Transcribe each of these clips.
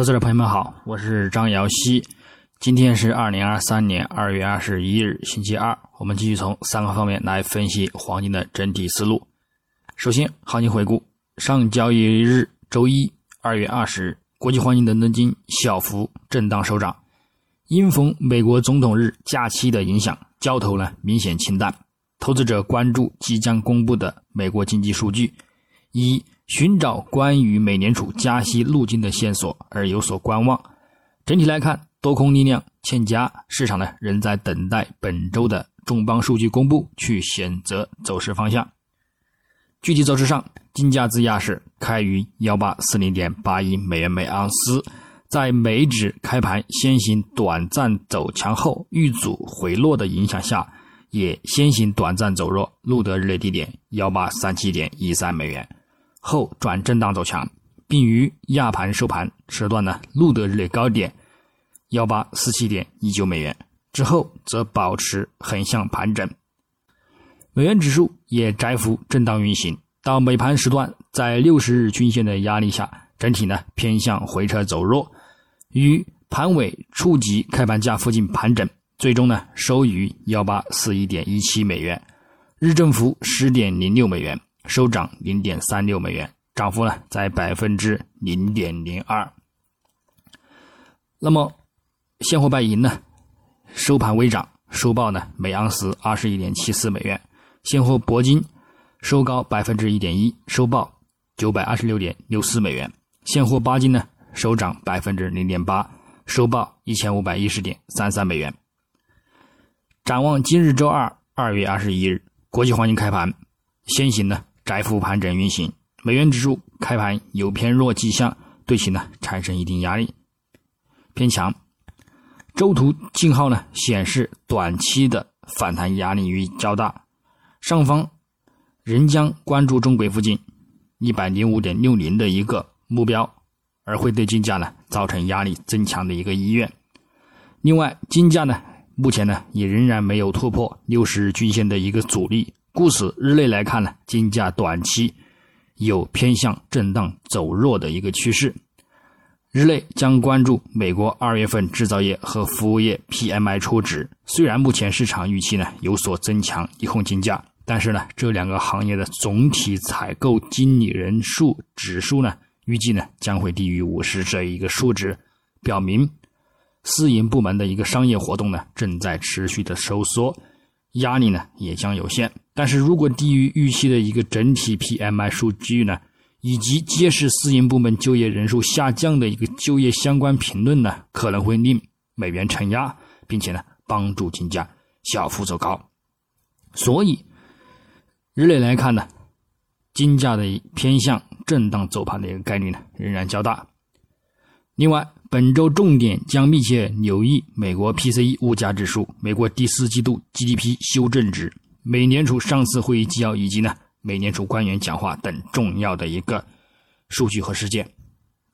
投资者朋友们好，我是张瑶希。今天是二零二三年二月二十一日，星期二。我们继续从三个方面来分析黄金的整体思路。首先，行情回顾：上交易日周一二月二十日，国际黄金伦敦金小幅震荡收涨。因逢美国总统日假期的影响，交投呢明显清淡。投资者关注即将公布的美国经济数据，一。寻找关于美联储加息路径的线索而有所观望。整体来看，多空力量欠佳，市场呢仍在等待本周的重磅数据公布，去选择走势方向。具体走势上，金价自亚市开于幺八四零点八一美元每盎司，在美指开盘先行短暂走强后遇阻回落的影响下，也先行短暂走弱，录得日内低点幺八三七点一三美元。后转震荡走强，并于亚盘收盘时段呢录得日内高点幺八四七点一九美元，之后则保持横向盘整。美元指数也窄幅震荡运行，到美盘时段，在六十日均线的压力下，整体呢偏向回撤走弱，于盘尾触及开盘价附近盘整，最终呢收于幺八四一点一七美元，日振幅十点零六美元。收涨零点三六美元，涨幅呢在百分之零点零二。那么现货白银呢，收盘微涨，收报呢每盎司二十一点七四美元。现货铂金收高百分之一点一，收报九百二十六点六四美元。现货八金呢收涨百分之零点八，收报一千五百一十点三三美元。展望今日周二二月二十一日，国际黄金开盘先行呢。窄幅盘整运行，美元指数开盘有偏弱迹象，对其呢产生一定压力，偏强。周图信号呢显示短期的反弹压力域较大，上方仍将关注中轨附近一百零五点六零的一个目标，而会对金价呢造成压力增强的一个意愿。另外，金价呢目前呢也仍然没有突破六十日均线的一个阻力。故此，日内来看呢，金价短期有偏向震荡走弱的一个趋势。日内将关注美国二月份制造业和服务业 PMI 初值。虽然目前市场预期呢有所增强，利空金价，但是呢，这两个行业的总体采购经理人数指数呢，预计呢将会低于五十这一个数值，表明私营部门的一个商业活动呢正在持续的收缩，压力呢也将有限。但是如果低于预期的一个整体 PMI 数据呢，以及揭示私营部门就业人数下降的一个就业相关评论呢，可能会令美元承压，并且呢帮助金价小幅走高。所以日内来看呢，金价的偏向震荡走盘的一个概率呢仍然较大。另外，本周重点将密切留意美国 PCE 物价指数、美国第四季度 GDP 修正值。美联储上次会议纪要以及呢美联储官员讲话等重要的一个数据和事件，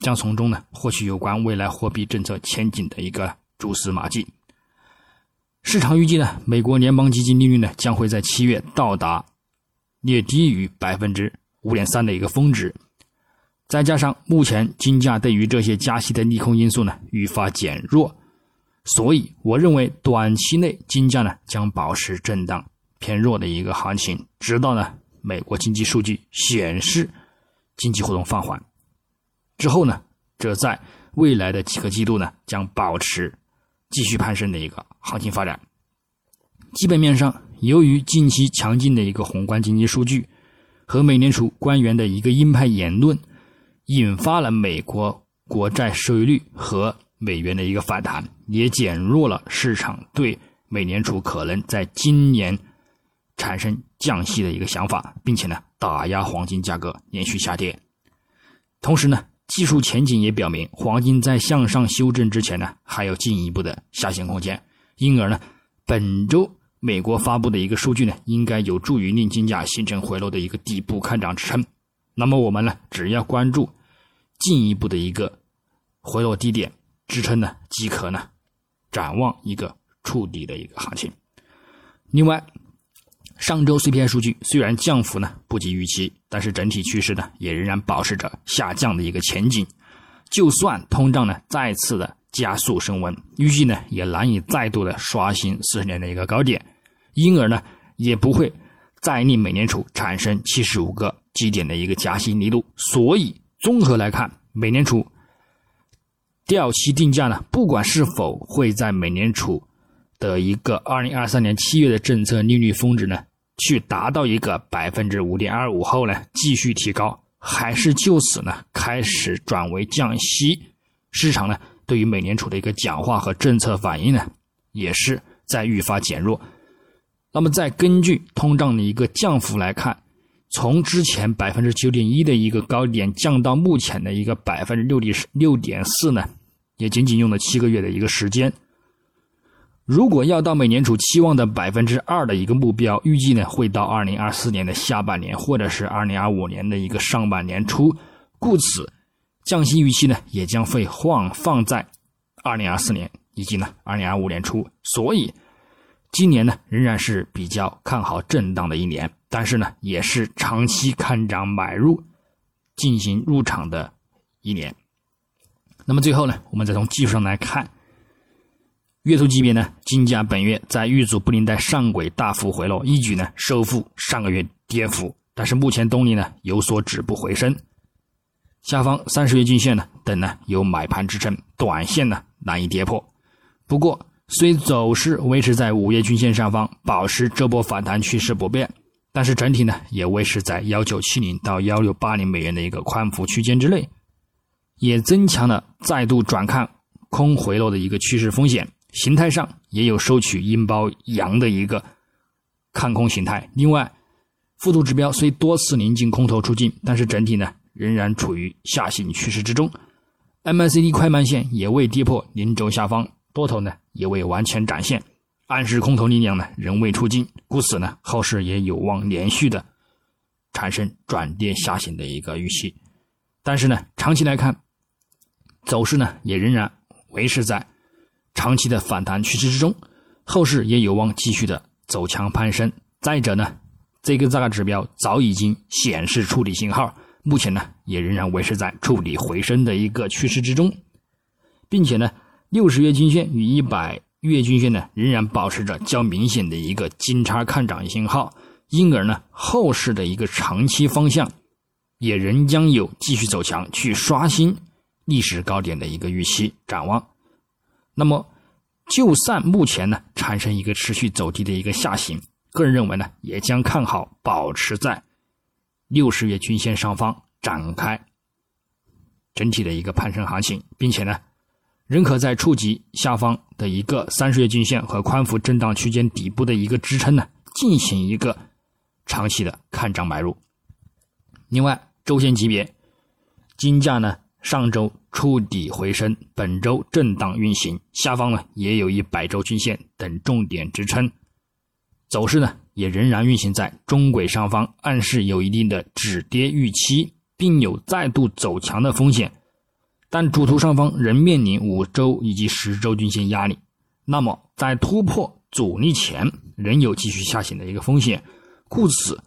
将从中呢获取有关未来货币政策前景的一个蛛丝马迹。市场预计呢，美国联邦基金利率呢将会在七月到达略低于百分之五点三的一个峰值，再加上目前金价对于这些加息的利空因素呢愈发减弱，所以我认为短期内金价呢将保持震荡。偏弱的一个行情，直到呢美国经济数据显示经济活动放缓之后呢，这在未来的几个季度呢将保持继续攀升的一个行情发展。基本面上，由于近期强劲的一个宏观经济数据和美联储官员的一个鹰派言论，引发了美国国债收益率和美元的一个反弹，也减弱了市场对美联储可能在今年。产生降息的一个想法，并且呢打压黄金价格连续下跌。同时呢，技术前景也表明，黄金在向上修正之前呢还有进一步的下行空间。因而呢，本周美国发布的一个数据呢，应该有助于令金价形成回落的一个底部看涨支撑。那么我们呢，只要关注进一步的一个回落低点支撑呢，即可呢展望一个触底的一个行情。另外。上周 CPI 数据虽然降幅呢不及预期，但是整体趋势呢也仍然保持着下降的一个前景。就算通胀呢再次的加速升温，预计呢也难以再度的刷新四十年的一个高点，因而呢也不会再令美联储产生七十五个基点的一个加息力度。所以综合来看，美联储掉期定价呢，不管是否会在美联储的一个二零二三年七月的政策利率峰值呢，去达到一个百分之五点二五后呢，继续提高，还是就此呢开始转为降息，市场呢对于美联储的一个讲话和政策反应呢，也是在愈发减弱。那么再根据通胀的一个降幅来看，从之前百分之九点一的一个高点降到目前的一个百分之六点六点四呢，也仅仅用了七个月的一个时间。如果要到美联储期望的百分之二的一个目标，预计呢会到二零二四年的下半年，或者是二零二五年的一个上半年初，故此降息预期呢也将会放放在二零二四年以及呢二零二五年初。所以今年呢仍然是比较看好震荡的一年，但是呢也是长期看涨买入进行入场的一年。那么最后呢，我们再从技术上来看。月图级别呢，金价本月在遇阻布林带上轨大幅回落，一举呢收复上个月跌幅，但是目前动力呢有所止步回升。下方三十月均线呢等呢有买盘支撑，短线呢难以跌破。不过虽走势维持在五月均线上方，保持这波反弹趋势不变，但是整体呢也维持在幺九七零到幺六八零美元的一个宽幅区间之内，也增强了再度转看空回落的一个趋势风险。形态上也有收取阴包阳的一个看空形态。另外，附图指标虽多次临近空头出境，但是整体呢仍然处于下行趋势之中。MACD 快慢线也未跌破零轴下方，多头呢也未完全展现，暗示空头力量呢仍未出境，故此呢后市也有望连续的产生转跌下行的一个预期。但是呢，长期来看，走势呢也仍然维持在。长期的反弹趋势之中，后市也有望继续的走强攀升。再者呢，这个价格指标早已经显示触底信号，目前呢也仍然维持在触底回升的一个趋势之中，并且呢，六十月均线与一百月均线呢仍然保持着较明显的一个金叉看涨信号，因而呢，后市的一个长期方向也仍将有继续走强去刷新历史高点的一个预期展望。那么，就算目前呢产生一个持续走低的一个下行，个人认为呢也将看好保持在六十月均线上方展开整体的一个攀升行情，并且呢仍可在触及下方的一个三十月均线和宽幅震荡区间底部的一个支撑呢进行一个长期的看涨买入。另外，周线级别金价呢。上周触底回升，本周震荡运行，下方呢也有一百周均线等重点支撑，走势呢也仍然运行在中轨上方，暗示有一定的止跌预期，并有再度走强的风险。但主图上方仍面临五周以及十周均线压力，那么在突破阻力前，仍有继续下行的一个风险，故此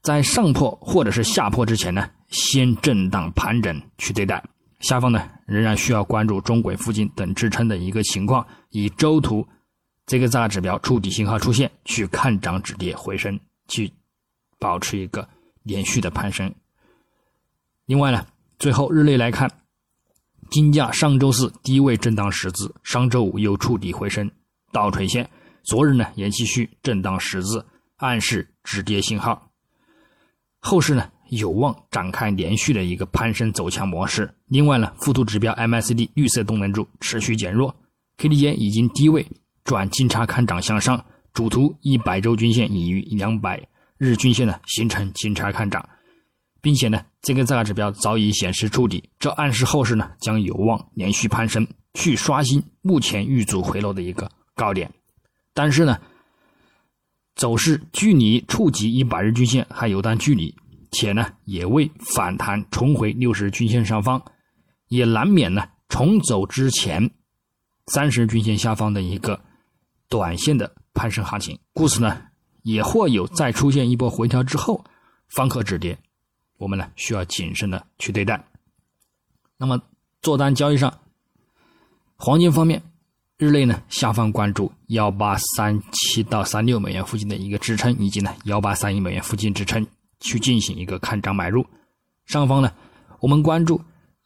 在上破或者是下破之前呢，先震荡盘整去对待。下方呢，仍然需要关注中轨附近等支撑的一个情况，以周图这个大指标触底信号出现，去看涨止跌回升，去保持一个连续的攀升。另外呢，最后日内来看，金价上周四低位震荡十字，上周五又触底回升倒垂线，昨日呢也继续震荡十字，暗示止跌信号。后市呢？有望展开连续的一个攀升走强模式。另外呢，附图指标 MACD 绿色动能柱持续减弱，K D J 已经低位转金叉看涨向上，主图一百周均线已于两百日均线呢形成金叉看涨，并且呢，这个价格指标早已显示触底，这暗示后市呢将有望连续攀升，去刷新目前遇阻回落的一个高点。但是呢，走势距离触及一百日均线还有段距离。且呢，也未反弹重回六十均线上方，也难免呢重走之前三十均线下方的一个短线的攀升行情，故此呢，也或有再出现一波回调之后方可止跌，我们呢需要谨慎的去对待。那么做单交易上，黄金方面，日内呢下方关注幺八三七到三六美元附近的一个支撑，以及呢幺八三一美元附近支撑，去进行一个看涨买入。上方呢，我们关注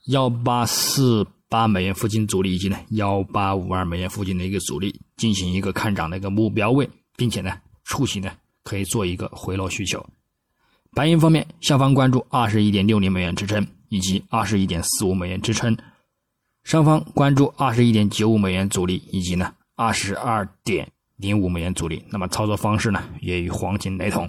幺八四八美元附近阻力，以及呢幺八五二美元附近的一个阻力，进行一个看涨的一个目标位，并且呢触及呢可以做一个回落需求。白银方面，下方关注二十一点六零美元支撑，以及二十一点四五美元支撑；上方关注二十一点九五美元阻力，以及呢二十二点零五美元阻力。那么操作方式呢，也与黄金雷同。